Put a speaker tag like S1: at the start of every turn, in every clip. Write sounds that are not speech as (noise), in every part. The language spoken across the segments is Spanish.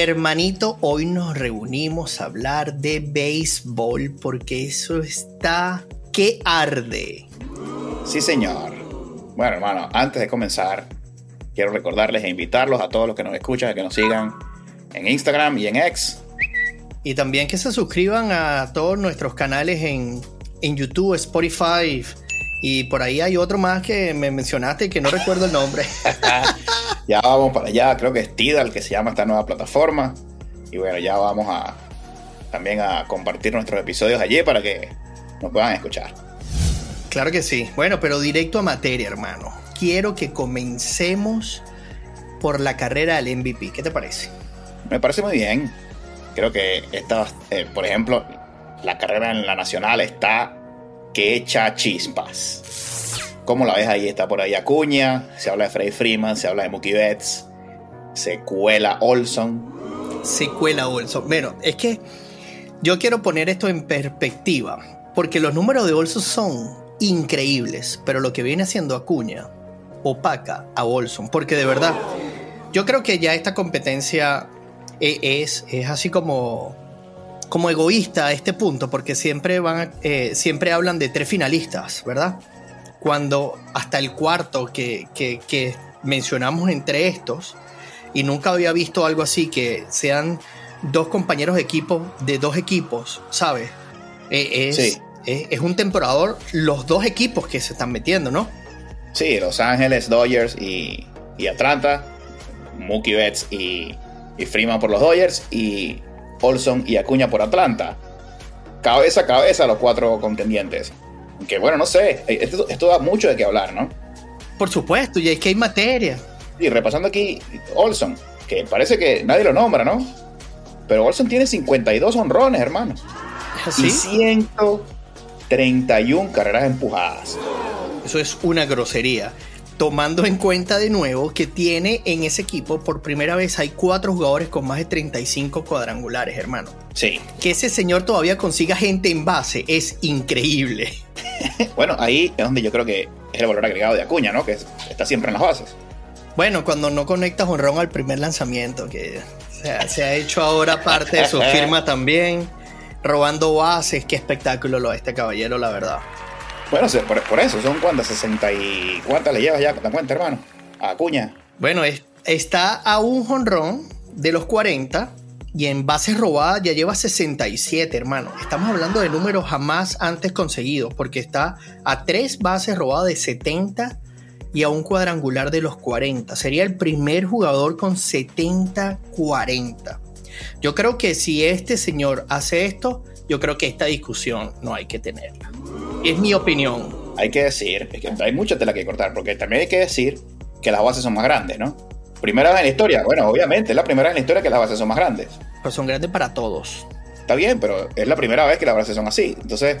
S1: Hermanito, hoy nos reunimos a hablar de béisbol porque eso está que arde.
S2: Sí, señor. Bueno, hermano, antes de comenzar, quiero recordarles e invitarlos a todos los que nos escuchan a que nos sigan en Instagram y en X.
S1: Y también que se suscriban a todos nuestros canales en, en YouTube, Spotify, y por ahí hay otro más que me mencionaste que no recuerdo el nombre. (laughs)
S2: ya vamos para allá, creo que es Tidal que se llama esta nueva plataforma. Y bueno, ya vamos a también a compartir nuestros episodios allí para que nos puedan escuchar.
S1: Claro que sí. Bueno, pero directo a materia, hermano. Quiero que comencemos por la carrera del MVP. ¿Qué te parece?
S2: Me parece muy bien. Creo que esta, eh, por ejemplo, la carrera en la nacional está que echa chispas. Como la ves ahí, está por ahí Acuña, se habla de Freddy Freeman, se habla de Mookie Betts, se cuela Olson.
S1: Se cuela Olson. Bueno, es que yo quiero poner esto en perspectiva, porque los números de Olson son increíbles, pero lo que viene haciendo Acuña opaca a Olson, porque de verdad, yo creo que ya esta competencia e-, es, es así como como egoísta a este punto, porque siempre, van, eh, siempre hablan de tres finalistas, ¿verdad? Cuando hasta el cuarto que, que, mencionamos entre estos, y nunca había visto algo así, que sean dos compañeros de equipo de dos equipos, ¿sabes? Eh, es, sí. es, un temporador los dos equipos que se están metiendo, ¿no?
S2: Sí, Los Ángeles, Dodgers y, y Atlanta, Mookie Betts y, y Freeman por los Dodgers y Olson y Acuña por Atlanta. Cabeza a cabeza los cuatro contendientes. Que bueno, no sé, esto, da mucho de qué hablar, ¿no?
S1: Por supuesto, y es que hay materia.
S2: Y repasando aquí, Olson, que parece que nadie lo nombra, ¿no? Pero Olson tiene 52 honrones, hermano.
S1: ¿Sí?
S2: Y 131 carreras empujadas.
S1: Eso es una grosería tomando en cuenta de nuevo que tiene en ese equipo por primera vez hay cuatro jugadores con más de 35 cuadrangulares, hermano.
S2: Sí.
S1: Que ese señor todavía consiga gente en base es increíble. (laughs)
S2: bueno, ahí es donde yo creo que es el valor agregado de Acuña, ¿no? Que está siempre en las bases.
S1: Bueno, cuando no conectas honrón al primer lanzamiento, que se ha hecho ahora parte de su (laughs) firma también, robando bases, qué espectáculo lo de este caballero, la verdad.
S2: Bueno, por, eso, son cuántas, 60 y... ¿Cuántas le llevas ya? ¿Te cuenta, hermano? Acuña.
S1: Bueno, está a un jonrón de los 40 y en bases robadas ya lleva 67, hermano. Estamos hablando de números jamás antes conseguidos, porque está a tres bases robadas de 70 y a un cuadrangular de los 40. Sería el primer jugador con 70-40. Yo creo que si este señor hace esto, yo creo que esta discusión no hay que tenerla. Es mi opinión.
S2: Hay que decir, es que hay mucha tela que cortar, porque también hay que decir que las bases son más grandes, ¿no? Primera vez en la historia, bueno, obviamente, es la primera vez en la historia que las bases son más grandes.
S1: Pero son grandes para todos.
S2: Está bien, pero es la primera vez que las bases son así. Entonces,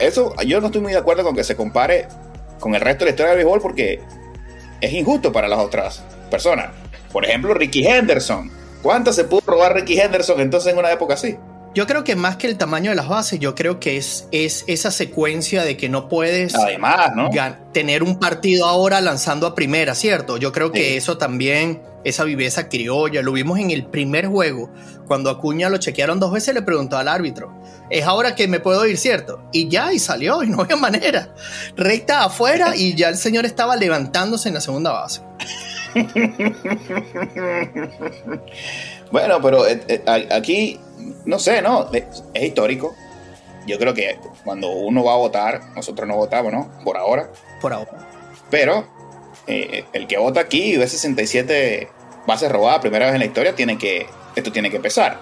S2: eso yo no estoy muy de acuerdo con que se compare con el resto de la historia del béisbol porque es injusto para las otras personas. Por ejemplo, Ricky Henderson. ¿Cuántas se pudo robar Ricky Henderson entonces en una época así?
S1: Yo creo que más que el tamaño de las bases, yo creo que es, es esa secuencia de que no puedes
S2: Además, ¿no?
S1: tener un partido ahora lanzando a primera, ¿cierto? Yo creo que eso también, esa viveza criolla, lo vimos en el primer juego, cuando Acuña lo chequearon dos veces, le preguntó al árbitro, es ahora que me puedo ir, ¿cierto? Y ya, y salió, y no había manera. Recta afuera y ya el señor estaba levantándose en la segunda base. (laughs)
S2: bueno, pero eh, eh, aquí no sé, ¿no? Es, histórico. Yo creo que cuando uno va a votar, nosotros no votamos, ¿no? Por ahora.
S1: Por ahora.
S2: Pero eh, el que vota aquí y ve 67 bases robadas primera vez en la historia, tiene que, esto tiene que pesar.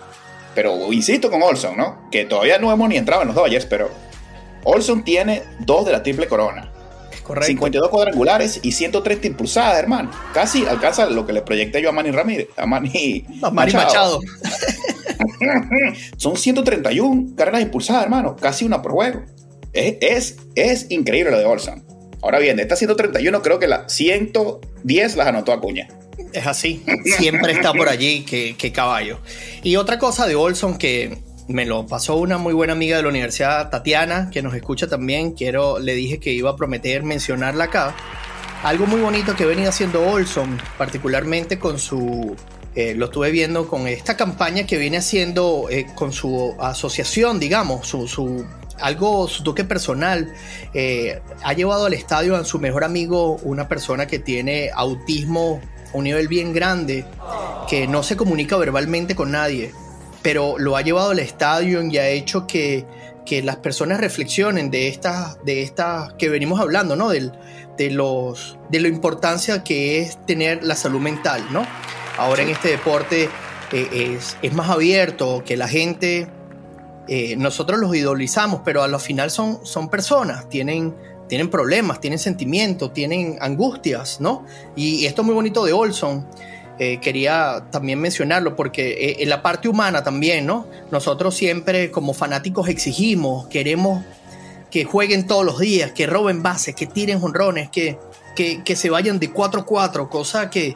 S2: Pero insisto con Olson, ¿no? Que todavía no hemos ni entrado en los Dodgers, pero Olson tiene dos de la triple corona.
S1: Correcto.
S2: 52 cuadrangulares y 130 impulsadas, hermano. Casi alcanza lo que le proyecté yo a Manny Ramírez. A Manny,
S1: a Manny Machado. (laughs)
S2: Son 131 carreras impulsadas, hermano. Casi una por juego. Es, es, es increíble lo de Olson. Ahora bien, de estas 131, creo que las 110 las anotó Acuña.
S1: Es así. Siempre está por allí, que, caballo. Y otra cosa de Olson que me lo pasó una muy buena amiga de la universidad, Tatiana, que nos escucha también. Quiero, le dije que iba a prometer mencionarla acá. Algo muy bonito que venía haciendo Olson, particularmente con su eh, lo estuve viendo con esta campaña que viene haciendo eh, con su asociación, digamos, su, su, algo, su toque personal. Eh, ha llevado al estadio a su mejor amigo, una persona que tiene autismo a un nivel bien grande, que no se comunica verbalmente con nadie, pero lo ha llevado al estadio y ha hecho que, que las personas reflexionen de estas, de estas que venimos hablando, ¿no? Del, de, los, de la importancia que es tener la salud mental, ¿no? Ahora en este deporte eh, es, más abierto, que la gente, eh, nosotros los idolizamos, pero a lo final son, son personas, tienen, tienen problemas, tienen sentimientos, tienen angustias, ¿no? Y esto es muy bonito de Olson. Eh, quería también mencionarlo porque en la parte humana también, ¿no? Nosotros siempre como fanáticos exigimos, queremos que jueguen todos los días, que roben bases, que tiren jonrones, que, que, que se vayan de 4-4, cosa que,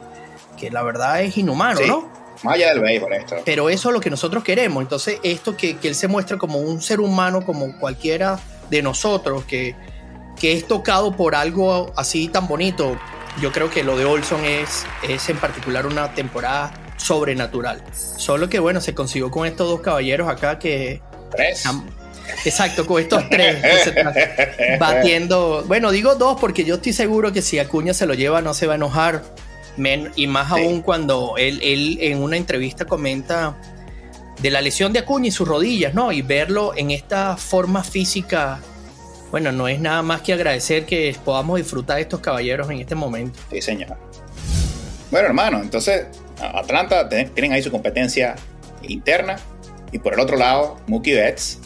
S1: que la verdad es inhumano, ¿no?
S2: Más allá del béisbol esto.
S1: Pero eso es lo que nosotros queremos. Entonces, esto que, él se muestra como un ser humano, como cualquiera de nosotros, que, que es tocado por algo así tan bonito, yo creo que lo de Olson es, es en particular una temporada sobrenatural. Solo que bueno, se consiguió con estos dos caballeros acá que...
S2: Tres.
S1: Exacto, con estos tres (laughs) batiendo. Bueno, digo dos porque yo estoy seguro que si Acuña se lo lleva no se va a enojar y más aún cuando él, él en una entrevista comenta de la lesión de Acuña y sus rodillas, ¿no? Y verlo en esta forma física, bueno, no es nada más que agradecer que podamos disfrutar de estos caballeros en este momento.
S2: Sí, señor. Bueno, hermano, entonces Atlanta tienen ahí su competencia interna y por el otro lado, Mookie Betts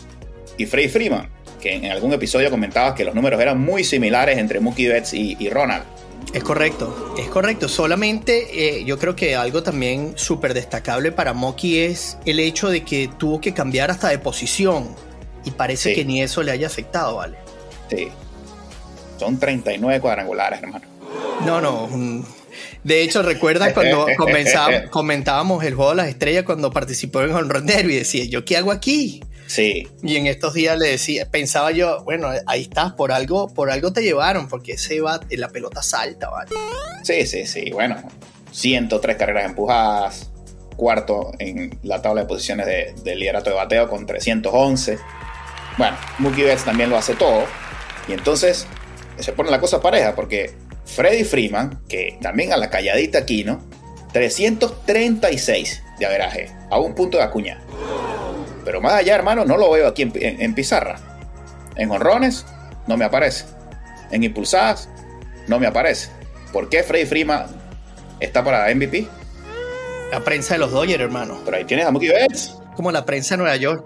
S2: y Frey Freeman, que en algún episodio comentabas que los números eran muy similares entre Mookie Betts y Ronald.
S1: Es correcto, es correcto. Solamente eh, yo creo que algo también súper destacable para Moki es el hecho de que tuvo que cambiar hasta de posición y parece que ni eso le haya afectado, ¿vale?
S2: Sí. Son 39 cuadrangulares, hermano.
S1: No, no. De hecho, recuerda (laughs) cuando comentábamos el juego de las estrellas cuando participó en Derby y decía, ¿yo qué hago aquí?
S2: Sí.
S1: Y en estos días le decía, pensaba yo, bueno, ahí estás, por algo, por algo te llevaron, porque ese va, la pelota salta, ¿vale?
S2: Sí, sí, sí. Bueno, 103 carreras empujadas, cuarto en la tabla de posiciones de, de liderato de bateo con 311. Bueno, Mookie Betts también lo hace todo. Y entonces se pone la cosa pareja, porque Freddy Freeman, que también a la calladita aquí, ¿no? 336 de averaje, a un punto de acuña. Pero más allá, hermano, no lo veo aquí en, pizarra. En honrones, no me aparece. En impulsadas, no me aparece. ¿Por qué Freddy Freeman está para MVP?
S1: La prensa de los Dodgers, hermano.
S2: Pero ahí tienes a Mookie Betts.
S1: Como la prensa de Nueva York.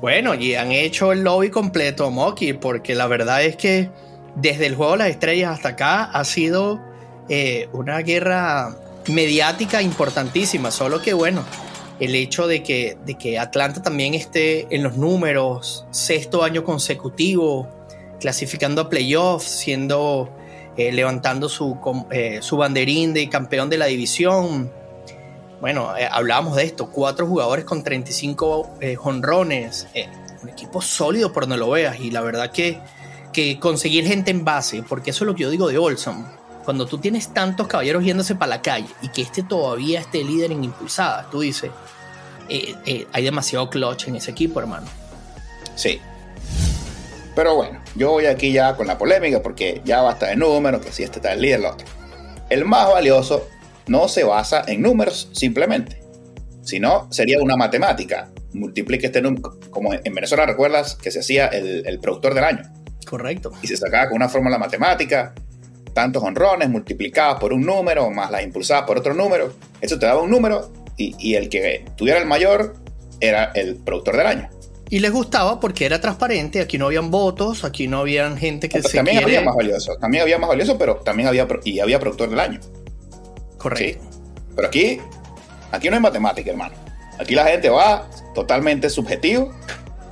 S1: Bueno, y han hecho el lobby completo a Mookie, porque la verdad es que desde el juego de las estrellas hasta acá ha sido eh, una guerra mediática importantísima. Solo que, bueno, el hecho de que, de que Atlanta también esté en los números, sexto año consecutivo, clasificando a playoffs, siendo, eh, levantando su, eh, su banderín de campeón de la división. Bueno, eh, hablábamos de esto, cuatro jugadores con 35 jonrones, un equipo sólido por donde lo veas, y la verdad que, que conseguir gente en base, porque eso es lo que yo digo de Olson, cuando tú tienes tantos caballeros yéndose para la calle y que este todavía esté líder en impulsadas, tú dices, eh, eh, hay demasiado clutch en ese equipo, hermano.
S2: Sí. Pero bueno, yo voy aquí ya con la polémica porque ya basta de números, que si este está el líder, el otro. El más valioso no se basa en números simplemente, sino sería una matemática. Multiplique este número, como en Venezuela recuerdas que se hacía el, el productor del año.
S1: Correcto.
S2: Y se sacaba con una fórmula matemática tantos honrones multiplicados por un número más las impulsadas por otro número. Eso te daba un número y, el que tuviera el mayor era el productor del año.
S1: Y les gustaba porque era transparente, aquí no habían votos, aquí no habían gente que se
S2: También había más valioso, también había más valioso, pero también había, y había productor del año.
S1: Correcto.
S2: Pero aquí, aquí no hay matemática, hermano. Aquí la gente va totalmente subjetivo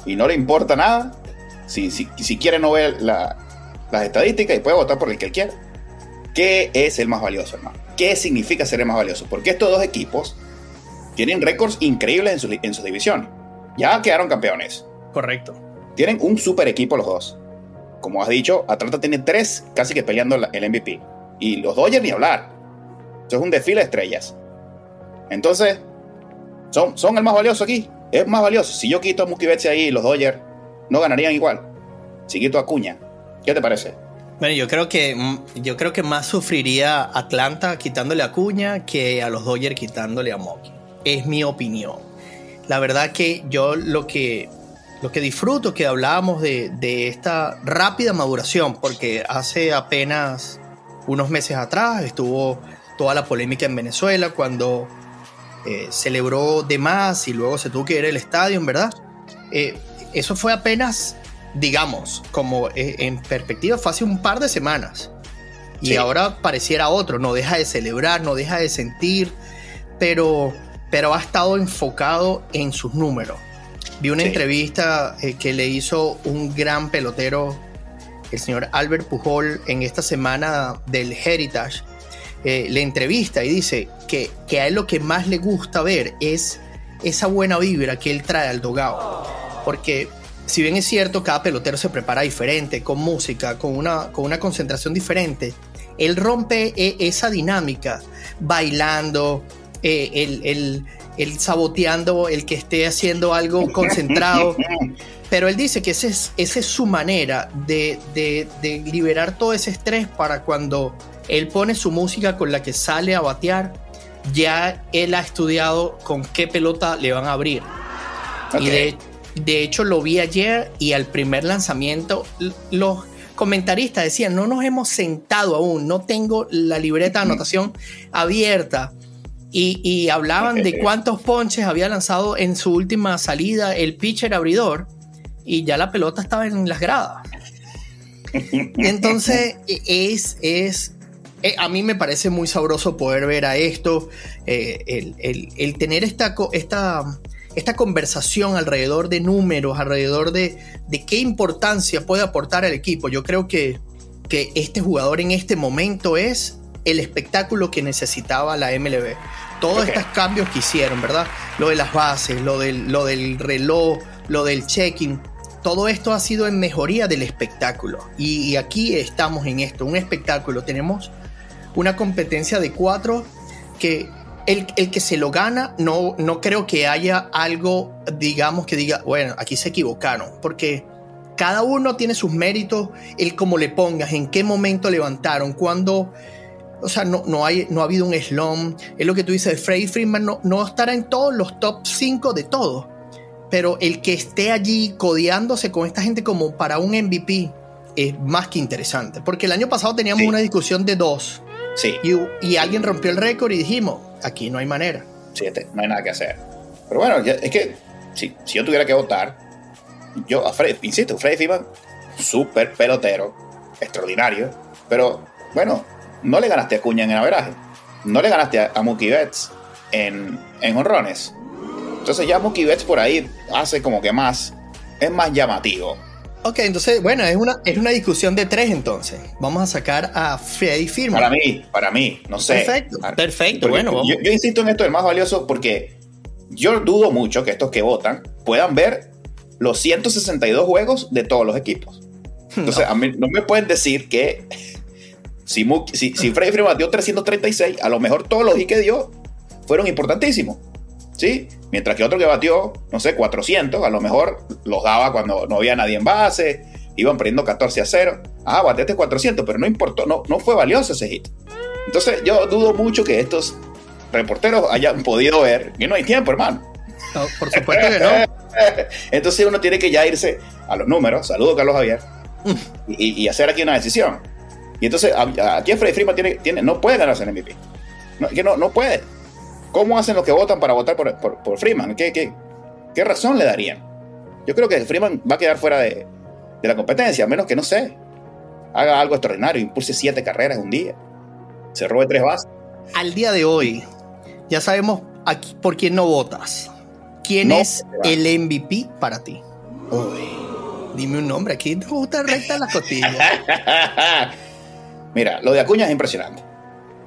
S2: y no le importa nada. Si, si, si quiere no ver las estadísticas y puede votar por el que él quiera. ¿Qué es el más valioso, hermano? ¿Qué significa ser el más valioso? Porque estos dos equipos tienen récords increíbles en, su, en sus divisiones. Ya quedaron campeones.
S1: Correcto.
S2: Tienen un super equipo los dos. Como has dicho, Atlanta tiene tres casi que peleando el MVP. Y los Dodgers ni hablar. Eso es un desfile de estrellas. Entonces, son, son el más valioso aquí. Es más valioso. Si yo quito a Mookie Betts ahí, los Dodgers no ganarían igual. Si quito a Cuña, ¿qué te parece?
S1: Bueno, yo creo que yo creo que más sufriría Atlanta quitándole a Cuña que a los Dodgers quitándole a Mookie. Es mi opinión. La verdad que yo lo que lo que disfruto que hablábamos de, de esta rápida maduración, porque hace apenas unos meses atrás estuvo toda la polémica en Venezuela cuando eh, celebró de más y luego se tuvo que ir al estadio, ¿verdad? Eh, eso fue apenas, digamos, como eh, en perspectiva, fue hace un par de semanas. Y ahora pareciera otro, no deja de celebrar, no deja de sentir, pero, pero ha estado enfocado en sus números. Vi una entrevista que le hizo un gran pelotero, el señor Albert Pujol, en esta semana del Heritage, eh, le entrevista y dice que, que, a él lo que más le gusta ver es esa buena vibra que él trae al dogado. Porque si bien es cierto, cada pelotero se prepara diferente, con música, con una, con una concentración diferente, él rompe eh, esa dinámica bailando, eh, el, el, saboteando, el que esté haciendo algo (laughs) concentrado. Pero él dice que esa es, esa es su manera de, de, de liberar todo ese estrés para cuando él pone su música con la que sale a batear. Ya él ha estudiado con qué pelota le van a abrir. Y de, hecho lo vi ayer y al primer lanzamiento los comentaristas decían, no nos hemos sentado aún, no tengo la libreta de anotación abierta. Y, hablaban de cuántos ponches había lanzado en su última salida el pitcher abridor y ya la pelota estaba en las gradas. (laughs) Entonces es, es eh, a mí me parece muy sabroso poder ver a esto, eh, el, tener esta, esta, esta conversación alrededor de números, alrededor de, de, qué importancia puede aportar al equipo. Yo creo que, que este jugador en este momento es el espectáculo que necesitaba la MLB. Todos estos cambios que hicieron, ¿verdad? Lo de las bases, lo del, lo del reloj, lo del check-in. Todo esto ha sido en mejoría del espectáculo. Y, y aquí estamos en esto, un espectáculo. Tenemos una competencia de cuatro que el, que se lo gana, no, no creo que haya algo, digamos, que diga, bueno, aquí se equivocaron, porque cada uno tiene sus méritos, el cómo le pongas, en qué momento levantaron, cuando, o sea, no, no, hay, no ha habido un slum, es lo que tú dices, Freddy Freeman no, no estará en todos los top 5 de todos, pero el que esté allí codeándose con esta gente como para un MVP es más que interesante, porque el año pasado teníamos una discusión de dos
S2: Sí.
S1: Y, alguien rompió el récord y dijimos, aquí no hay manera.
S2: Sí, este, no hay nada que hacer. Pero bueno, es que si, si yo tuviera que votar, yo, a Fred, insisto, Freddy Freeman, súper pelotero, extraordinario, pero bueno, no le ganaste a Cuña en el averaje, no le ganaste a, Mookie Betts en, en honrones. Entonces ya Mookie Betts por ahí hace como que más, es más llamativo.
S1: Ok, entonces, bueno, es una, es una discusión de tres entonces. Vamos a sacar a Freddy Firma.
S2: Para mí, para mí, no sé.
S1: Perfecto, perfecto. Bueno,
S2: yo, insisto en esto del más valioso porque yo dudo mucho que estos que votan puedan ver los 162 juegos de todos los equipos. Entonces, a mí no me pueden decir que si, si, si Freddy Firma dio 336, a lo mejor todos los y que dio fueron importantísimos. ¿Sí? Mientras que otro que batió, no sé, 400, a lo mejor los daba cuando no había nadie en base, iban perdiendo 14 a 0. Ah, bateaste 400, pero no importó, no, no fue valioso ese hit. Entonces yo dudo mucho que estos reporteros hayan podido ver que no hay tiempo, hermano.
S1: por supuesto que no. (laughs)
S2: Entonces uno tiene que ya irse a los números, saludo Carlos Javier, (laughs) y, hacer aquí una decisión. Y entonces aquí Freddy Freeman tiene, tiene, no puede ganarse el MVP. No, que no, no puede. ¿Cómo hacen los que votan para votar por, Freeman? ¿Qué, ¿Qué, razón le darían? Yo creo que Freeman va a quedar fuera de, la competencia, a menos que, no sé, haga algo extraordinario, impulse siete carreras un día, se robe tres bases.
S1: Al día de hoy, ya sabemos aquí por quién no votas. ¿Quién
S2: No,
S1: es el MVP para ti? Dime un nombre, aquí te gusta recta la costilla. (laughs)
S2: Mira, lo de Acuña es impresionante.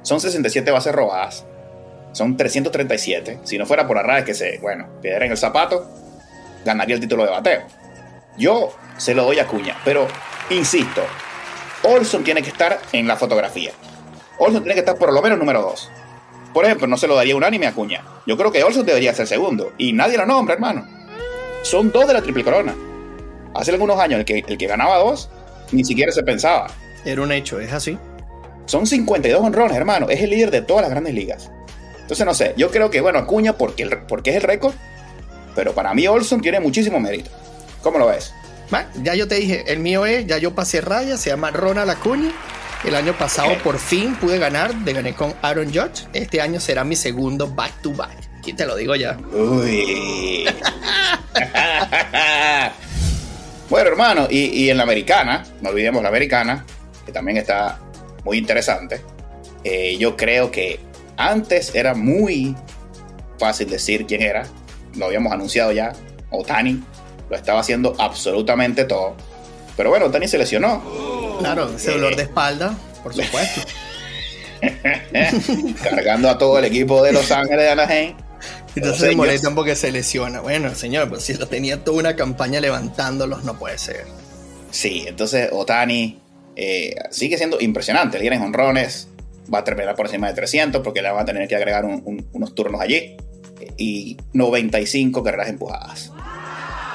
S2: Son 67 bases robadas. Son 337. Si no fuera por Arraez que se, bueno, piedra en el zapato, ganaría el título de bateo. Yo se lo doy a Acuña, pero insisto, Olson tiene que estar en la fotografía. Olson tiene que estar por lo menos número 2. Por ejemplo, no se lo daría unánime a Acuña. Yo creo que Olson debería ser segundo. Y nadie lo nombra, hermano. Son dos de la triple corona. Hace algunos años el que, el que ganaba dos ni siquiera se pensaba.
S1: Era un hecho, es así.
S2: Son 52 honrones, hermano. Es el líder de todas las grandes ligas. Entonces, no sé. Yo creo que, bueno, Acuña porque, el- porque es el récord. Pero para mí Olson tiene muchísimo mérito. ¿Cómo lo ves?
S1: Va, ya yo te dije, el mío es, ya yo pasé raya, se llama Ronald Acuña. El año pasado por fin pude ganar, de gané con Aaron Judge. Este año será mi segundo back to back. Aquí te lo digo ya.
S2: Uy. bueno, hermano, y, y en la americana, no olvidemos la americana, que también está muy interesante. Eh, yo creo que antes era muy fácil decir quién era. Lo habíamos anunciado ya. Otani lo estaba haciendo absolutamente todo. Pero bueno, Otani se lesionó.
S1: Claro, ese dolor de espalda, por supuesto. (laughs)
S2: cargando a todo el equipo de Los Ángeles de Anaheim.
S1: Entonces se molestan porque se lesiona. Bueno, señor, pues si lo tenía toda una campaña levantándolos, no puede ser.
S2: Sí, entonces Otani eh, sigue siendo impresionante. Líder en honrones, va a terminar por encima de 300 porque le van a tener que agregar un- un- unos turnos allí. Y 95 carreras empujadas.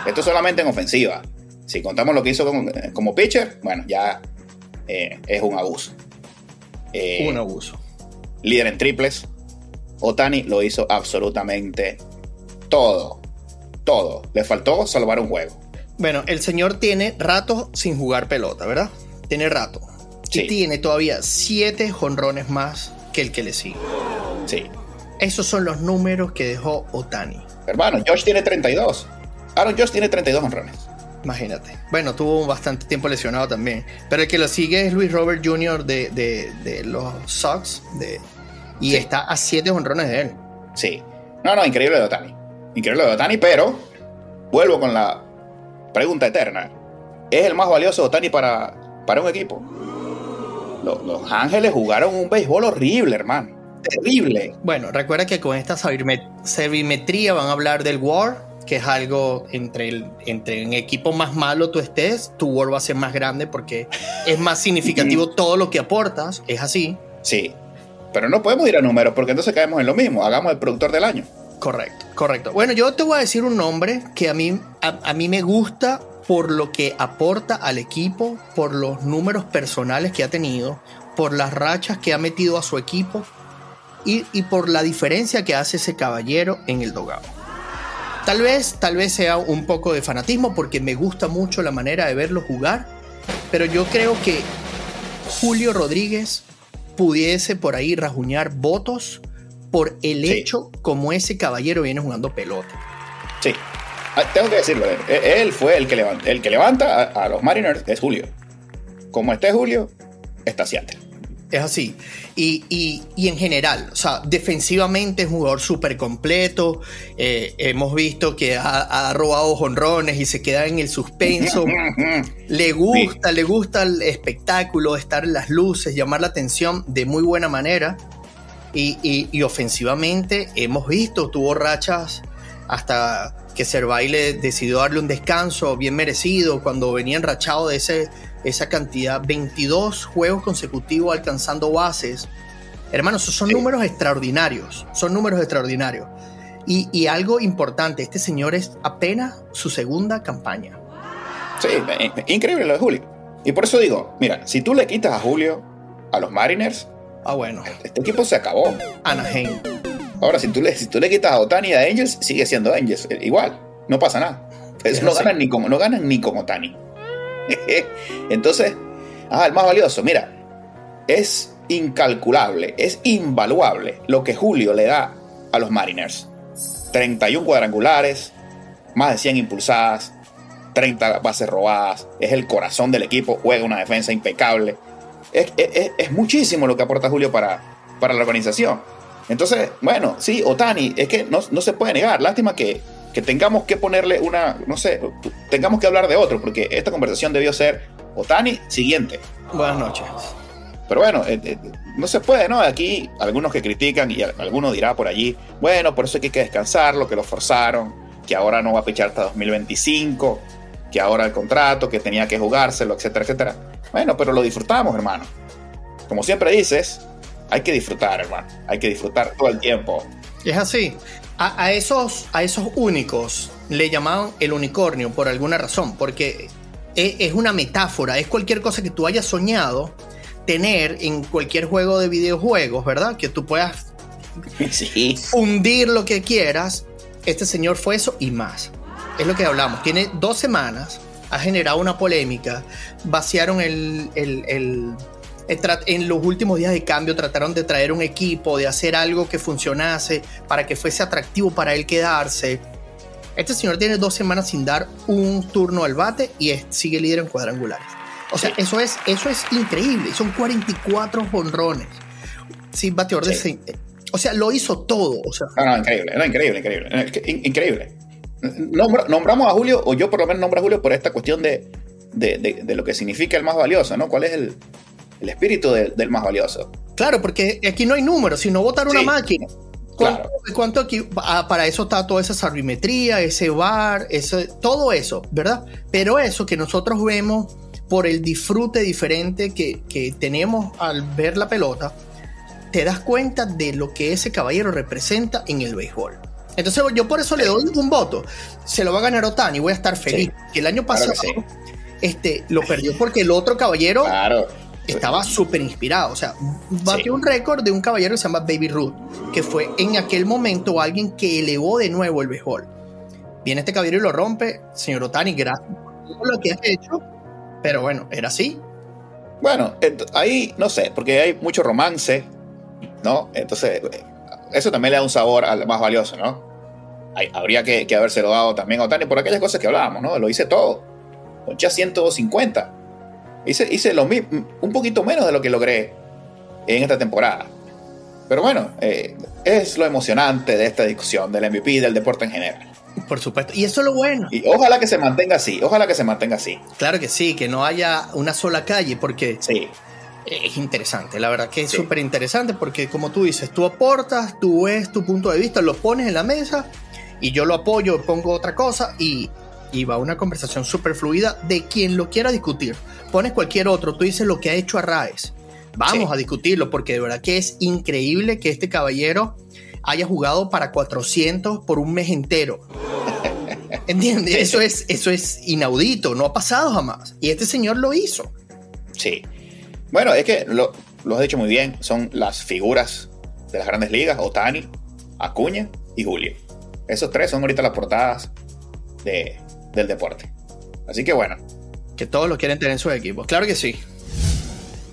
S2: Esto solamente en ofensiva. Si contamos lo que hizo como, como pitcher, bueno, ya eh, es un abuso. Eh,
S1: Un abuso.
S2: líder en triples. Otani lo hizo absolutamente todo. Todo. Le faltó salvar un juego.
S1: Bueno, el señor tiene rato sin jugar pelota, ¿verdad? Tiene rato.
S2: Sí.
S1: Y tiene todavía siete jonrones más que el que le sigue.
S2: Sí.
S1: Esos son los números que dejó Otani.
S2: Hermano, Josh tiene 32. Aaron Josh tiene 32 honrones.
S1: Imagínate. Bueno, tuvo bastante tiempo lesionado también. Pero el que lo sigue es Luis Robert Jr. de, de- de los Sox. De, y
S2: Sí.
S1: está a siete jonrones de él.
S2: Sí. No, no, increíble de Otani. Increíble de Otani, pero vuelvo con la pregunta eterna. ¿Es el más valioso Otani para, para un equipo? Los, los Ángeles jugaron un béisbol horrible, hermano. Terrible.
S1: Bueno, recuerda que con esta sabimetría van a hablar del WAR, que es algo entre el entre un equipo más malo tú estés, tu WAR va a ser más grande porque es más significativo (laughs) todo lo que aportas. Es así.
S2: Sí. Pero no podemos ir a números porque entonces caemos en lo mismo. Hagamos el productor del año.
S1: Correcto, correcto. Bueno, yo te voy a decir un nombre que a mí, a, a mí me gusta por lo que aporta al equipo, por los números personales que ha tenido, por las rachas que ha metido a su equipo y, y por la diferencia que hace ese caballero en el dogado. Tal vez, tal vez sea un poco de fanatismo porque me gusta mucho la manera de verlo jugar, pero yo creo que Julio Rodríguez pudiese por ahí rajuñar votos por el
S2: Sí.
S1: hecho como ese caballero viene jugando pelota.
S2: Sí. Ah, Tengo que decirlo. eh, Él fue el que levanta, el que levanta a, a los Mariners, es Julio. Como esté Julio, está Seattle.
S1: Es así. Y, y- y en general, o sea, defensivamente es un jugador súper completo. Eh, hemos visto que ha, ha robado jonrones y se queda en el suspenso. Le gusta, le gusta el espectáculo, estar en las luces, llamar la atención de muy buena manera. Y, y- y ofensivamente hemos visto, tuvo rachas hasta que Cervaile decidió darle un descanso bien merecido cuando venía enrachado de ese, esa cantidad, 22 juegos consecutivos alcanzando bases. Hermanos, son
S2: Sí.
S1: números extraordinarios, son números extraordinarios. Y, y algo importante, este señor es apenas su segunda campaña.
S2: Sí, eh, increíble lo de Julio. Y por eso digo, mira, si tú le quitas a Julio a los Mariners,
S1: Ah, bueno,
S2: este equipo se acabó.
S1: Anaheim.
S2: Ahora, si tú le, si tú le quitas a Otani y a Angels, sigue siendo Angels. eh, Igual, no pasa nada. Pues
S1: Es
S2: no, ganan ni con, no ganan ni con Otani. (laughs) Entonces, ah, el más valioso, mira, es incalculable, es invaluable lo que Julio le da a los Mariners. 31 cuadrangulares, más de 100 impulsadas, 30 bases robadas, es el corazón del equipo, juega una defensa impecable. Es, es- es muchísimo lo que aporta Julio para, para la organización. Entonces, bueno, sí, Otani, es que no, no se puede negar. Lástima que, que tengamos que ponerle una, no sé, tengamos que hablar de otro, porque esta conversación debió ser Otani siguiente.
S1: Buenas noches.
S2: Pero bueno, eh, eh, no se puede, ¿no? Aquí algunos que critican y alguno dirá por allí, bueno, por eso hay que descansarlo, que lo forzaron, que ahora no va a pichar hasta 2025, que ahora el contrato, que tenía que jugárselo, etcétera, etcétera. Bueno, pero lo disfrutamos, hermano. Como siempre dices, hay que disfrutar, hermano. Hay que disfrutar todo el tiempo.
S1: Es así. A, esos, a esos únicos le llamaban el unicornio por alguna razón, porque es, es una metáfora, es cualquier cosa que tú hayas soñado tener en cualquier juego de videojuegos, ¿verdad? Que tú puedas (laughs) fundir lo que quieras. Este señor fue eso y más. Es lo que hablamos. Tiene dos semanas, ha generado una polémica, vaciaron el, el, en los últimos días de cambio trataron de traer un equipo, de hacer algo que funcionase para que fuese atractivo para él quedarse. Este señor tiene dos semanas sin dar un turno al bate y sigue líder en cuadrangulares. O sea, eso, es, eso es increíble. Son 44 honrones. Sí, bateador de... O sea, lo hizo todo. O sea.
S2: No, no, increíble, no, increíble, increíble. Increíble. nombramos a Julio, o yo por lo menos nombro a Julio por esta cuestión de, de, lo que significa el más valioso, ¿no? ¿Cuál es el, el espíritu del más valioso?
S1: Claro, porque aquí no hay números, sino votar una máquina. ¿Cuánto, ¿Cuánto, aquí? Ah, para eso está toda esa sabimetría, ese bar, ese, todo eso, ¿verdad? Pero eso que nosotros vemos por el disfrute diferente que, que tenemos al ver la pelota, te das cuenta de lo que ese caballero representa en el béisbol. Entonces yo por eso le doy un voto. Se lo va a ganar Otani, voy a estar feliz. Que el año pasado este, lo perdió porque el otro caballero estaba súper inspirado. O sea, batió un récord de un caballero que se llama Baby Ruth, que fue en aquel momento alguien que elevó de nuevo el béisbol. Viene este caballero y lo rompe. Señor Otani, gracias por lo que has hecho. Pero bueno, era así.
S2: Bueno, ahí no sé, porque hay mucho romance, ¿no? Entonces, eso también le da un sabor al más valioso, ¿no? habría que, que habérselo dado también a Otani por aquellas cosas que hablábamos, ¿no? Lo hice todo. ya 150. Hice, hice lo mismo, un poquito menos de lo que logré en esta temporada. Pero bueno, eh, es lo emocionante de esta discusión del MVP y del deporte en general.
S1: Por supuesto. Y eso es lo bueno.
S2: Y ojalá que se mantenga así. Ojalá que se mantenga así.
S1: Claro que sí, que no haya una sola calle, porque sí. es interesante. La verdad que es súper interesante, porque como tú dices, tú aportas, tú ves tu punto de vista, lo pones en la mesa y yo lo apoyo, pongo otra cosa y, y va una conversación súper fluida de quien lo quiera discutir. Pones cualquier otro, tú dices lo que ha hecho Arraes. Vamos a discutirlo, porque de verdad que es increíble que este caballero haya jugado para 400 por un mes entero. (laughs) ¿Entiendes? Eso es, eso es inaudito, no ha pasado jamás. Y este señor lo hizo.
S2: Sí. Bueno, es que lo, lo has dicho muy bien. Son las figuras de las grandes ligas: Otani, Acuña y Julio. Esos tres son ahorita las portadas de, del deporte. Así que bueno.
S1: Que todos lo quieren tener en su equipo. Claro que sí.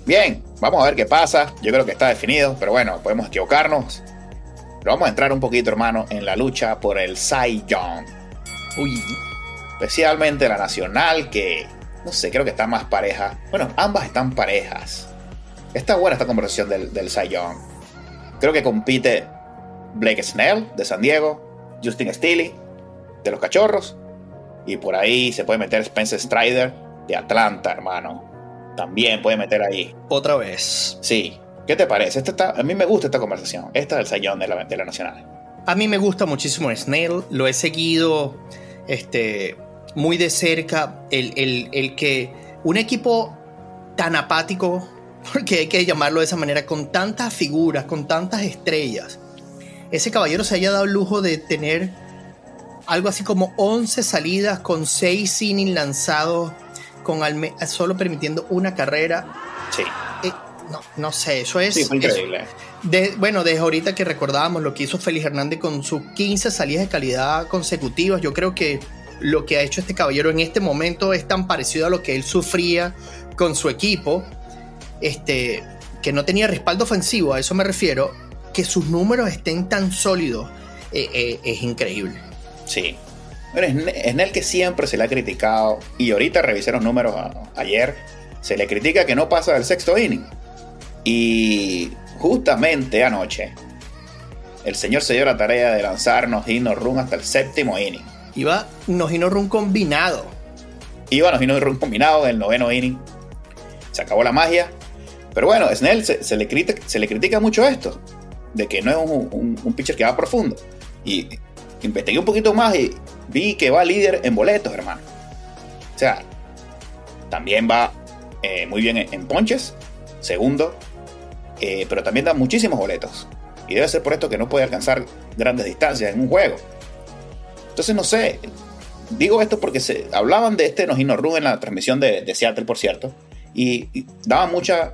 S2: Bien, vamos a ver qué pasa. Yo creo que está definido, pero bueno, podemos equivocarnos. Pero vamos a entrar un poquito, hermano, en la lucha por el Cy Young. Uy. Especialmente la nacional, que no sé, creo que está más pareja. Bueno, ambas están parejas. Está buena esta conversación del, del Cy Young. Creo que compite Blake Snell de San Diego, Justin Steele de los Cachorros, y por ahí se puede meter Spencer Strider de Atlanta, hermano. También puede meter ahí.
S1: Otra vez.
S2: Sí. ¿Qué te parece? está, a mí me gusta esta conversación. Esta es el sayón de la, de la Nacional.
S1: A mí me gusta muchísimo Snell. Lo he seguido este, muy de cerca. El, el, el que un equipo tan apático, (laughs) porque hay que llamarlo de esa manera, con tantas figuras, con tantas estrellas, ese caballero se haya dado el lujo de tener algo así como 11 salidas con 6 innings lanzados, con solo permitiendo una carrera.
S2: Sí.
S1: Eh, no, no sé, eso es.
S2: Sí, increíble.
S1: bueno, desde ahorita que recordábamos lo que hizo Félix Hernández con sus 15 salidas de calidad consecutivas, yo creo que lo que ha hecho este caballero en este momento es tan parecido a lo que él sufría con su equipo, este, que no tenía respaldo ofensivo, a eso me refiero, que sus números estén tan sólidos, eh, eh, es increíble.
S2: Sí. Bueno, es el que siempre se le ha criticado, y ahorita revisé los números ayer, se le critica que no pasa del sexto inning. Y justamente anoche, el señor se dio la tarea de lanzarnos Hino Run hasta el séptimo inning.
S1: Iba Nojino Run combinado.
S2: Iba Nojino Run combinado en el noveno inning. Se acabó la magia. Pero bueno, Snell se, le, critica, se le critica mucho esto. De que no es un, pitcher que va profundo. Y investigué un poquito más y vi que va líder en boletos, hermano. O sea, también va eh, muy bien en, ponches. Segundo. Eh, pero también da muchísimos boletos. Y debe ser por esto que no puede alcanzar grandes distancias en un juego. Entonces, no sé. Digo esto porque se hablaban de este Nojino Run en la transmisión de, Seattle, por cierto. Y, daban mucha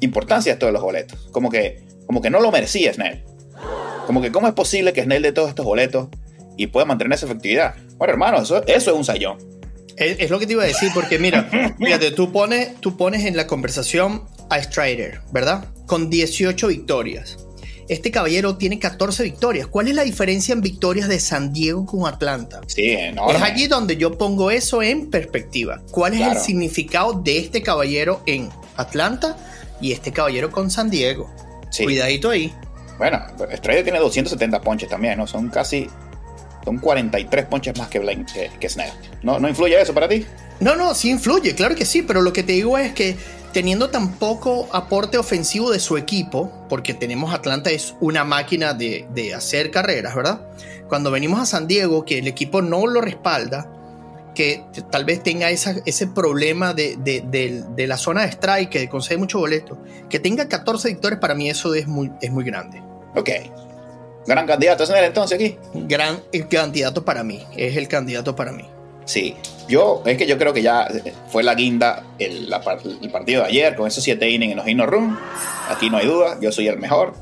S2: importancia a esto de los boletos. Como que, como que no lo merecía Snell. Como que, ¿cómo es posible que Snell dé todos estos boletos y pueda mantener esa efectividad? Bueno, hermano, eso, eso es un sayón.
S1: Es, lo que te iba a decir, porque mira, (laughs) fíjate, tú pones, tú pones en la conversación a Strider, ¿verdad? Con 18 victorias. Este caballero tiene 14 victorias. ¿Cuál es la diferencia en victorias de San Diego con Atlanta?
S2: Sí,
S1: enorme. Es allí donde yo pongo eso en perspectiva. ¿Cuál es el significado de este caballero en Atlanta y este caballero con San Diego? Cuidadito ahí.
S2: Bueno, Strider tiene 270 ponches también, ¿no? Son casi. Son 43 ponches más que, Blaine, que, ¿No, ¿No influye eso para ti?
S1: No, no, sí influye, claro que sí, pero lo que te digo es que teniendo tan poco aporte ofensivo de su equipo, porque tenemos Atlanta es una máquina de, hacer carreras, ¿verdad? Cuando venimos a San Diego, que el equipo no lo respalda, que tal vez tenga ese problema de, la zona de strike, que concede mucho boleto, que tenga 14 victorias, para mí eso es muy, es muy grande.
S2: Ok. Gran candidato es él entonces aquí.
S1: Gran candidato para mí, es el candidato para mí.
S2: Sí, yo, es que yo creo que ya fue la guinda el, partido de ayer con esos 7 innings en los Inno Room. Aquí no hay duda, yo soy el mejor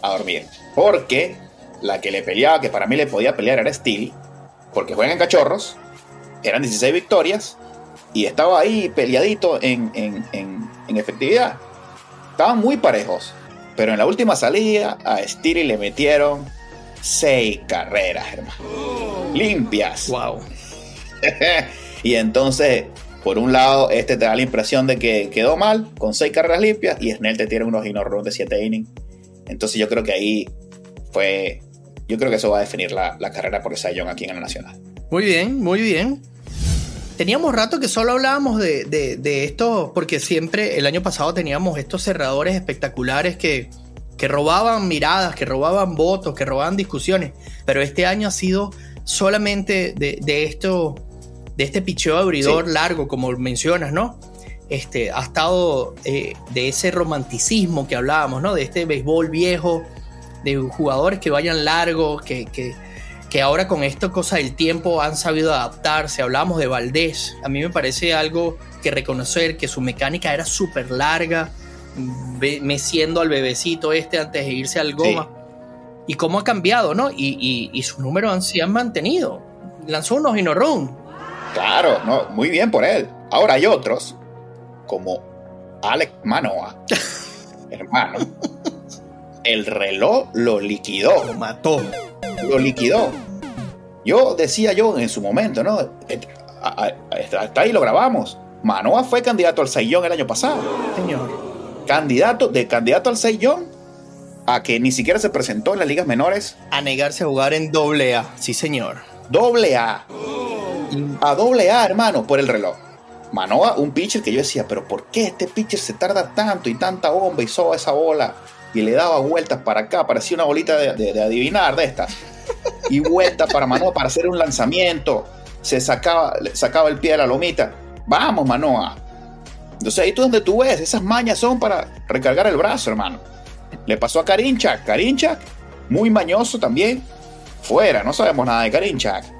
S2: a dormir. Porque la que le peleaba, que para mí le podía pelear era Steel, porque juegan en cachorros, eran 16 victorias y estaba ahí peleadito en, en efectividad. Estaban muy parejos, pero en la última salida a Steel le metieron 6 carreras, hermano. Limpias.
S1: Wow. (laughs)
S2: y entonces, por un lado, este te da la impresión de que quedó mal, con seis carreras limpias, y Snell te tiene unos runs de 7 innings. Entonces yo creo que ahí fue... Yo creo que eso va a definir la, carrera por el Sayón aquí en el Nacional.
S1: Muy bien, muy bien. Teníamos rato que solo hablábamos de, de, esto, porque siempre el año pasado teníamos estos cerradores espectaculares que, que robaban miradas, que robaban votos, que robaban discusiones. Pero este año ha sido solamente de, de esto, de este picheo abridor largo, como mencionas, ¿no? Este, ha estado eh, de ese romanticismo que hablábamos, ¿no? De este béisbol viejo, de jugadores que vayan largos, que, que, que ahora con esta cosa del tiempo han sabido adaptarse. Hablábamos de Valdés. A mí me parece algo que reconocer que su mecánica era súper larga, meciendo al bebecito este antes de irse al goma. Y cómo ha cambiado, ¿no? Y, y, sus números se han mantenido. Lanzó unos run
S2: Claro, no, muy bien por él. Ahora hay otros, como Alex Manoa, (laughs) hermano. El reloj lo liquidó.
S1: Lo mató.
S2: Lo liquidó. Yo decía yo en su momento, ¿no? Hasta ahí lo grabamos. Manoa fue candidato al Saiyón el año pasado.
S1: Señor.
S2: Candidato, de candidato al Saiyón a que ni siquiera se presentó en las ligas menores.
S1: A negarse a jugar en doble A, sí señor.
S2: Doble A a doble A, hermano, por el reloj. Manoa, un pitcher que yo decía, pero ¿por qué este pitcher se tarda tanto y tanta bomba y soba esa bola? Y le daba vueltas para acá, parecía una bolita de, adivinar de estas. Y vueltas para Manoa para hacer un lanzamiento. Se sacaba, sacaba el pie de la lomita. Vamos, Manoa. Entonces ahí tú donde tú ves, esas mañas son para recargar el brazo, hermano. Le pasó a Karinchak. Karinchak, muy mañoso también. Fuera, no sabemos nada de Karinchak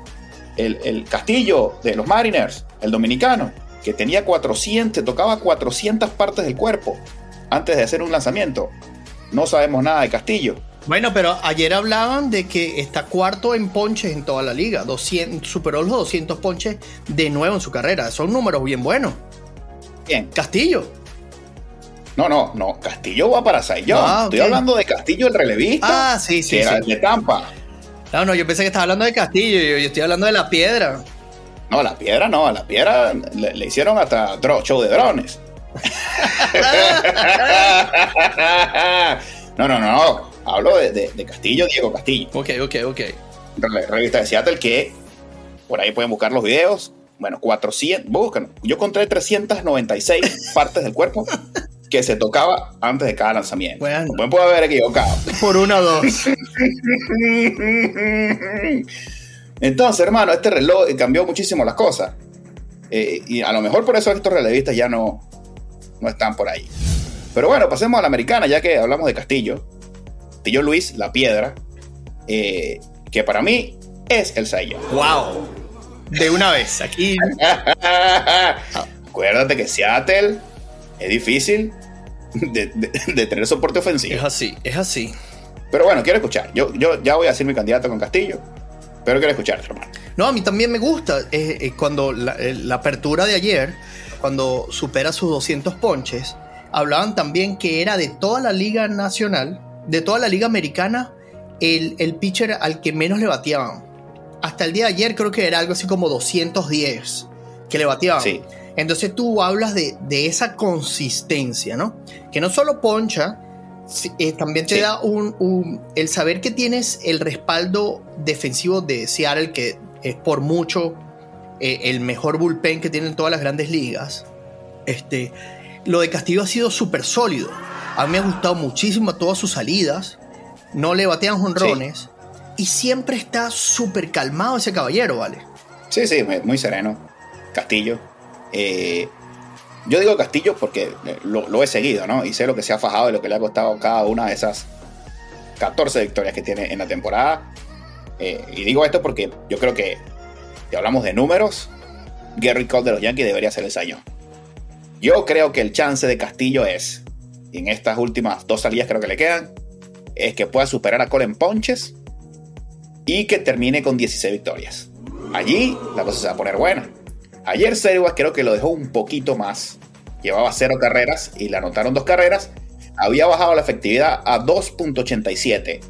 S2: el, Castillo de los Mariners, el dominicano, que tenía 400, tocaba 400 partes del cuerpo antes de hacer un lanzamiento. No sabemos nada de Castillo.
S1: Bueno, pero ayer hablaban de que está cuarto en ponches en toda la liga. 200, superó los 200 ponches de nuevo en su carrera. Son números bien buenos.
S2: Bien.
S1: Castillo.
S2: No, no, no. Castillo va para Sayón. Ah, Estoy hablando de Castillo, el relevista.
S1: Ah, sí, sí.
S2: Que era de Tampa.
S1: No, no, yo pensé que estaba hablando de Castillo, yo, yo estoy hablando de la piedra.
S2: No, la piedra no, a la piedra le, hicieron hasta show de drones. (laughs) (laughs) no, no, no, no. Hablo de, Castillo, Diego Castillo.
S1: Ok, ok, ok.
S2: La revista de Seattle que Por ahí pueden buscar los videos. Bueno, 400, buscan. Yo encontré 396 (laughs) partes del cuerpo que se tocaba antes de cada lanzamiento.
S1: Bueno.
S2: Me puedo haber equivocado.
S1: Por una o dos.
S2: Entonces, hermano, este reloj cambió muchísimo las cosas. Eh, y a lo mejor por eso estos relevistas ya no, no están por ahí. Pero bueno, pasemos a la americana, ya que hablamos de Castillo. Castillo Luis, la piedra, eh, que para mí es el sello.
S1: ¡Wow! De una vez, (laughs) aquí.
S2: Acuérdate que Seattle es difícil de, de- de tener soporte ofensivo.
S1: Es así, es así.
S2: Pero bueno, quiero escuchar. Yo, yo ya voy a decir mi candidato con Castillo, pero quiero escuchar, hermano.
S1: No, a mí también me gusta. eh, eh, cuando la, la apertura de ayer, cuando supera sus 200 ponches, hablaban también que era de toda la liga nacional, de toda la liga americana, el, el pitcher al que menos le bateaban. Hasta el día de ayer creo que era algo así como 210 que le bateaban.
S2: Sí.
S1: Entonces tú hablas de, de esa consistencia, ¿no? Que no solo poncha, eh, también te
S2: Sí.
S1: da un, un- el saber que tienes el respaldo defensivo de Seattle, que es por mucho eh, el mejor bullpen que tienen todas las grandes ligas. Este, lo de Castillo ha sido súper sólido. A mí me ha gustado muchísimo todas sus salidas. No le batean jonrones. Y siempre está súper calmado ese caballero, ¿vale?
S2: Sí, sí, muy sereno. Castillo. Eh, yo digo Castillo porque eh, lo, lo he seguido, ¿no? Y sé lo que se ha fajado y lo que le ha costado cada una de esas 14 victorias que tiene en la temporada. Eh, y digo esto porque yo creo que si hablamos de números, Gary Cole de los Yankees debería ser el sayo. Yo creo que el chance de Castillo es, en estas últimas dos salidas creo que le quedan, es que pueda superar a Cole en ponches y que termine con 16 victorias. Allí la cosa se va a poner buena. Ayer Servas creo que lo dejó un poquito más. Llevaba cero carreras y le anotaron dos carreras. Había bajado la efectividad a 2.87.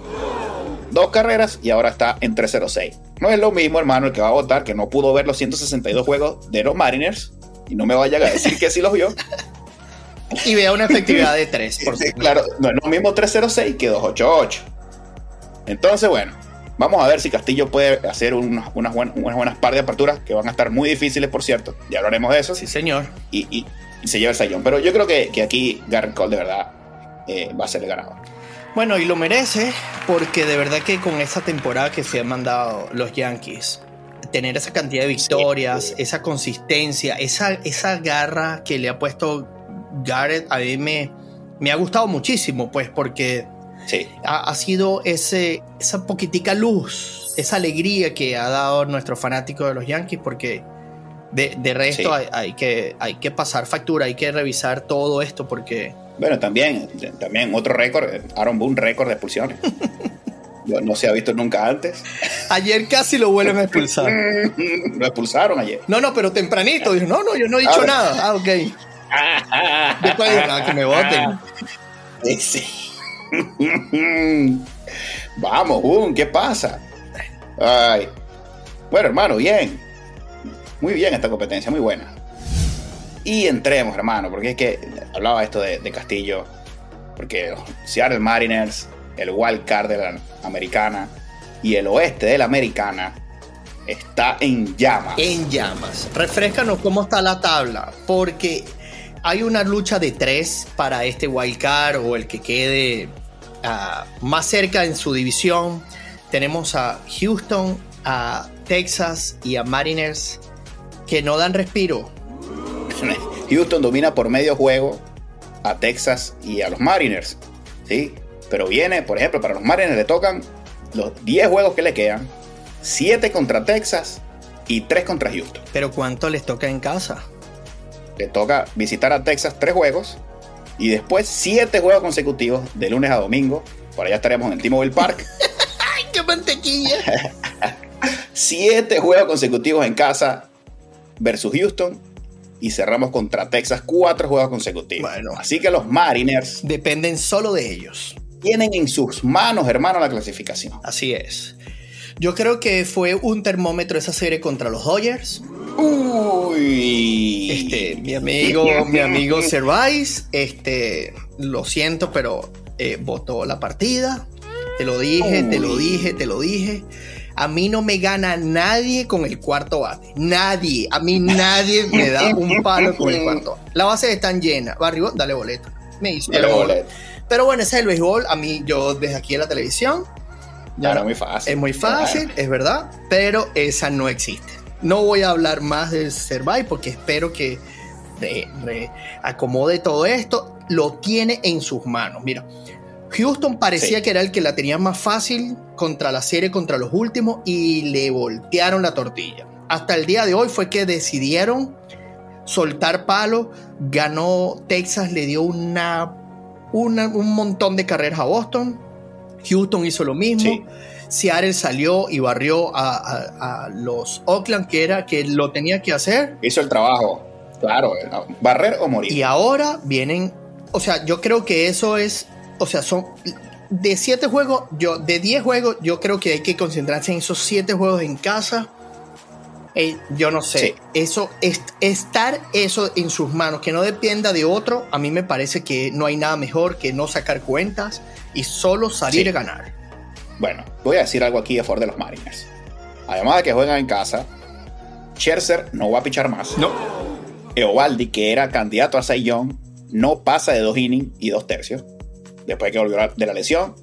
S2: Dos carreras y ahora está en 3.06. No es lo mismo, hermano, el que va a votar, que no pudo ver los 162 juegos de los Mariners. Y no me vayan a decir que sí los vio.
S1: Y vea una efectividad de (laughs) 3. Por
S2: Sí, claro, no es lo mismo 306 que 288. Entonces, bueno, vamos a ver si Castillo puede hacer unas, unas, buen- unas buenas par de aperturas que van a estar muy difíciles, por cierto. Ya hablaremos de eso.
S1: Sí, señor.
S2: Y, y- y se lleva el sayón. Pero yo creo que, que aquí Garrett Cole de verdad eh, va a ser el ganador.
S1: Bueno, y lo merece porque de verdad que con esa temporada que se han mandado los Yankees, tener esa cantidad de victorias,
S2: Sí.
S1: esa consistencia, esa, esa garra que le ha puesto Garrett, a mí me, me ha gustado muchísimo, pues porque
S2: Sí,
S1: ha, ha sido ese, esa poquitica luz, esa alegría que ha dado nuestro fanático de los Yankees, porque de, de resto
S2: Sí.
S1: hay, hay que, hay que pasar factura, hay que revisar todo esto, porque
S2: bueno, también, también otro récord, Aaron Boone, récord de expulsiones. (laughs) No, no se ha visto nunca antes.
S1: ayer casi lo vuelven a expulsar. (laughs)
S2: Lo expulsaron ayer.
S1: No, no, pero tempranito. Dijo, no, no, yo no he dicho
S2: Ah,
S1: nada. Ah, ok. Después dijo, "Ah, que me voten.
S2: Vamos, ¿qué pasa? Ay. Bueno, hermano, bien. Muy bien esta competencia, muy buena. Y entremos, hermano, porque es que hablaba esto de, de Castillo, porque los Seattle Mariners, el wild card de la americana y el oeste de la americana está en llamas.
S1: En llamas. Refrescanos cómo está la tabla. Porque hay una lucha de tres para este wild card o el que quede ah, más cerca en su división. Tenemos a Houston, a Texas y a Mariners que no dan respiro. (laughs)
S2: Houston domina por medio juego a Texas y a los Mariners, ¿sí? Pero viene, por ejemplo, para los Mariners le tocan los 10 juegos que le quedan, 7 contra Texas y 3 contra Houston.
S1: Pero ¿cuánto les toca en casa?
S2: Le toca visitar a Texas 3 juegos y después 7 juegos consecutivos de lunes a domingo. Por allá estaremos en el T-Mobile Park. (laughs)
S1: ¡Ay, qué mantequilla! (laughs)
S2: 7 juegos consecutivos en casa versus Houston y cerramos contra Texas 4 juegos consecutivos.
S1: Bueno.
S2: Así que los Mariners
S1: Dependen solo de ellos.
S2: tienen en sus manos, hermano, la clasificación.
S1: Así es. Yo creo que fue un termómetro esa serie contra los Dodgers.
S2: Uy.
S1: Este, mi amigo, mi amigo Cervais, este, lo siento, pero eh, votó la partida. Te lo dije, te lo
S2: Uy.
S1: dije, te lo dije. A mí no me gana nadie con el cuarto bate. Nadie. A mí nadie me da un palo con el cuarto bate. Las bases están llenas. Barrio, dale boleto. Me hizo.
S2: Dale boleto.
S1: Pero bueno, ese es el béisbol. A mí, yo desde aquí en la televisión.
S2: Ya
S1: no,
S2: muy fácil.
S1: es muy fácil, es verdad, pero esa no existe. No voy a hablar más del Survive porque espero que re- re- acomode todo esto. Lo tiene en sus manos. Mira, Houston parecía
S2: Sí.
S1: que era el que la tenía más fácil contra la serie, contra los últimos, y le voltearon la tortilla. Hasta el día de hoy fue que decidieron soltar palo. Ganó Texas, le dio una, una- un montón de carreras a Boston. Houston hizo lo mismo.
S2: Sí.
S1: Seattle salió y barrió a, a- a los Oakland, que era que lo tenía que hacer.
S2: Hizo el trabajo. Claro, barrer o morir.
S1: Y ahora vienen, o sea, yo creo que eso es, o sea, son de siete juegos, yo, de 10 juegos, yo creo que hay que concentrarse en esos siete juegos en casa. Eh, yo no sé,
S2: Sí.
S1: eso, es, estar eso en sus manos, que no dependa de otro, a mí me parece que no hay nada mejor que no sacar cuentas y solo salir
S2: Sí.
S1: a ganar.
S2: Bueno, voy a decir algo aquí a favor de los Mariners. Además de que juegan en casa, Scherzer no va a pichar más.
S1: No,
S2: Eovaldi, que era candidato a Young, no pasa de dos innings y dos tercios. Después de que volvió de la lesión,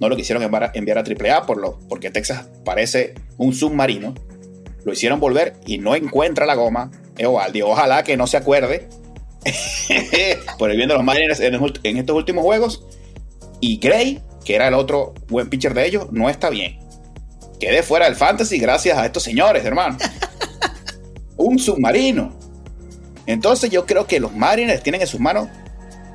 S2: no lo quisieron enviar a, enviar a AAA por lo, porque Texas parece un submarino. Lo hicieron volver y no encuentra la goma. Eovaldi, ojalá que no se acuerde (laughs) por el bien de los Mariners en, estos últimos juegos. Y Gray, que era el otro buen pitcher de ellos, no está bien. Quedé fuera del fantasy gracias a estos señores, hermano. (laughs) un submarino. Entonces yo creo que los Mariners tienen en sus manos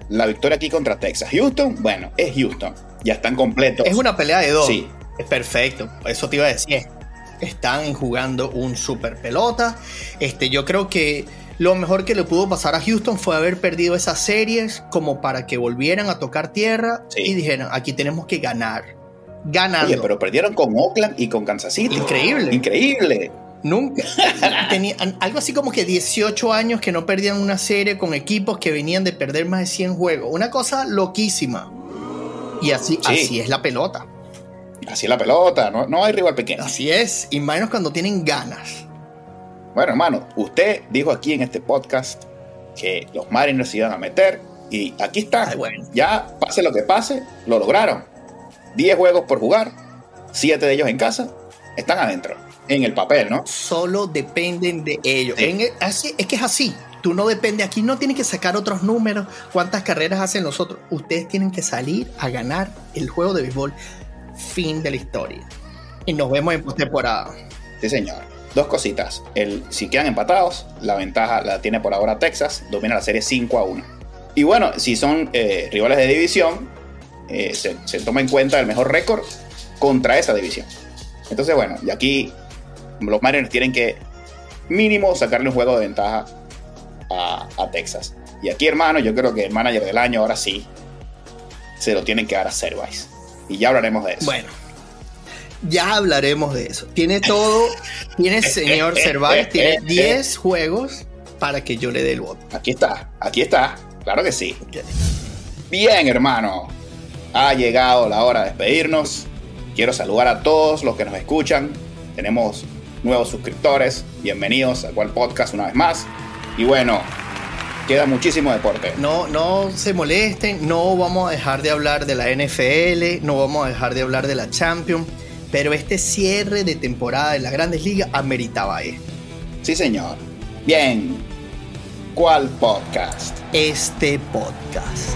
S2: la victoria aquí contra Texas. Houston, bueno, es Houston. Ya están completos.
S1: es una pelea de dos.
S2: Sí.
S1: Es perfecto, eso te iba a decir. Están jugando un super pelota. Este, yo creo que lo mejor que le pudo pasar a Houston fue haber perdido esas series como para que volvieran a tocar tierra
S2: Sí.
S1: y dijeran, aquí tenemos que ganar. Ganando.
S2: Oye, pero perdieron con Oakland y con Kansas City.
S1: Increíble.
S2: Increíble.
S1: Nunca. (laughs) Tenían algo así como que 18 años que no perdían una serie con equipos que venían de perder más de 100 juegos. Una cosa loquísima. Y así,
S2: Sí.
S1: así es la pelota.
S2: Así es la pelota, no, no hay rival pequeño.
S1: Así es. Y menos cuando tienen ganas.
S2: Bueno, hermano, usted dijo aquí en este podcast que los Mariners se iban a meter y aquí está.
S1: Ay, bueno.
S2: Ya, pase lo que pase, lo lograron. 10 juegos por jugar, 7 de ellos en casa, están adentro. En el papel, ¿no?
S1: Solo dependen de ellos.
S2: Sí.
S1: En el- así, es que es así. Tú no dependes. Aquí no tienen que sacar otros números. ¿Cuántas carreras hacen los otros? Ustedes tienen que salir a ganar el juego de béisbol. Fin de la historia. Y nos vemos en postemporada.
S2: Sí, señor. Dos cositas. El, si quedan empatados, la ventaja la tiene por ahora Texas, domina la serie 5 a 1. Y bueno, si son eh, rivales de división, eh, se, toma en cuenta el mejor récord contra esa división. Entonces, bueno, y aquí los Mariners tienen que mínimo sacarle un juego de ventaja a, Texas. Y aquí, hermano, yo creo que el manager del año ahora sí se lo tienen que dar a Cervais. Y ya hablaremos de eso.
S1: Bueno, ya hablaremos de eso. Tiene todo, tiene señor (laughs) Cervantes, tiene (laughs) 10 juegos para que yo le dé el voto.
S2: Aquí está, aquí está, claro que sí. Bien, hermano. Ha llegado la hora de despedirnos. Quiero saludar a todos los que nos escuchan. Tenemos nuevos suscriptores. Bienvenidos a Cual Podcast una vez más. Y bueno, queda muchísimo deporte.
S1: No, no se molesten, no vamos a dejar de hablar de la NFL, no vamos a dejar de hablar de la Champions, pero este cierre de temporada de las grandes ligas ameritaba esto.
S2: Sí, señor. Bien. ¿Cuál podcast?
S1: Este podcast.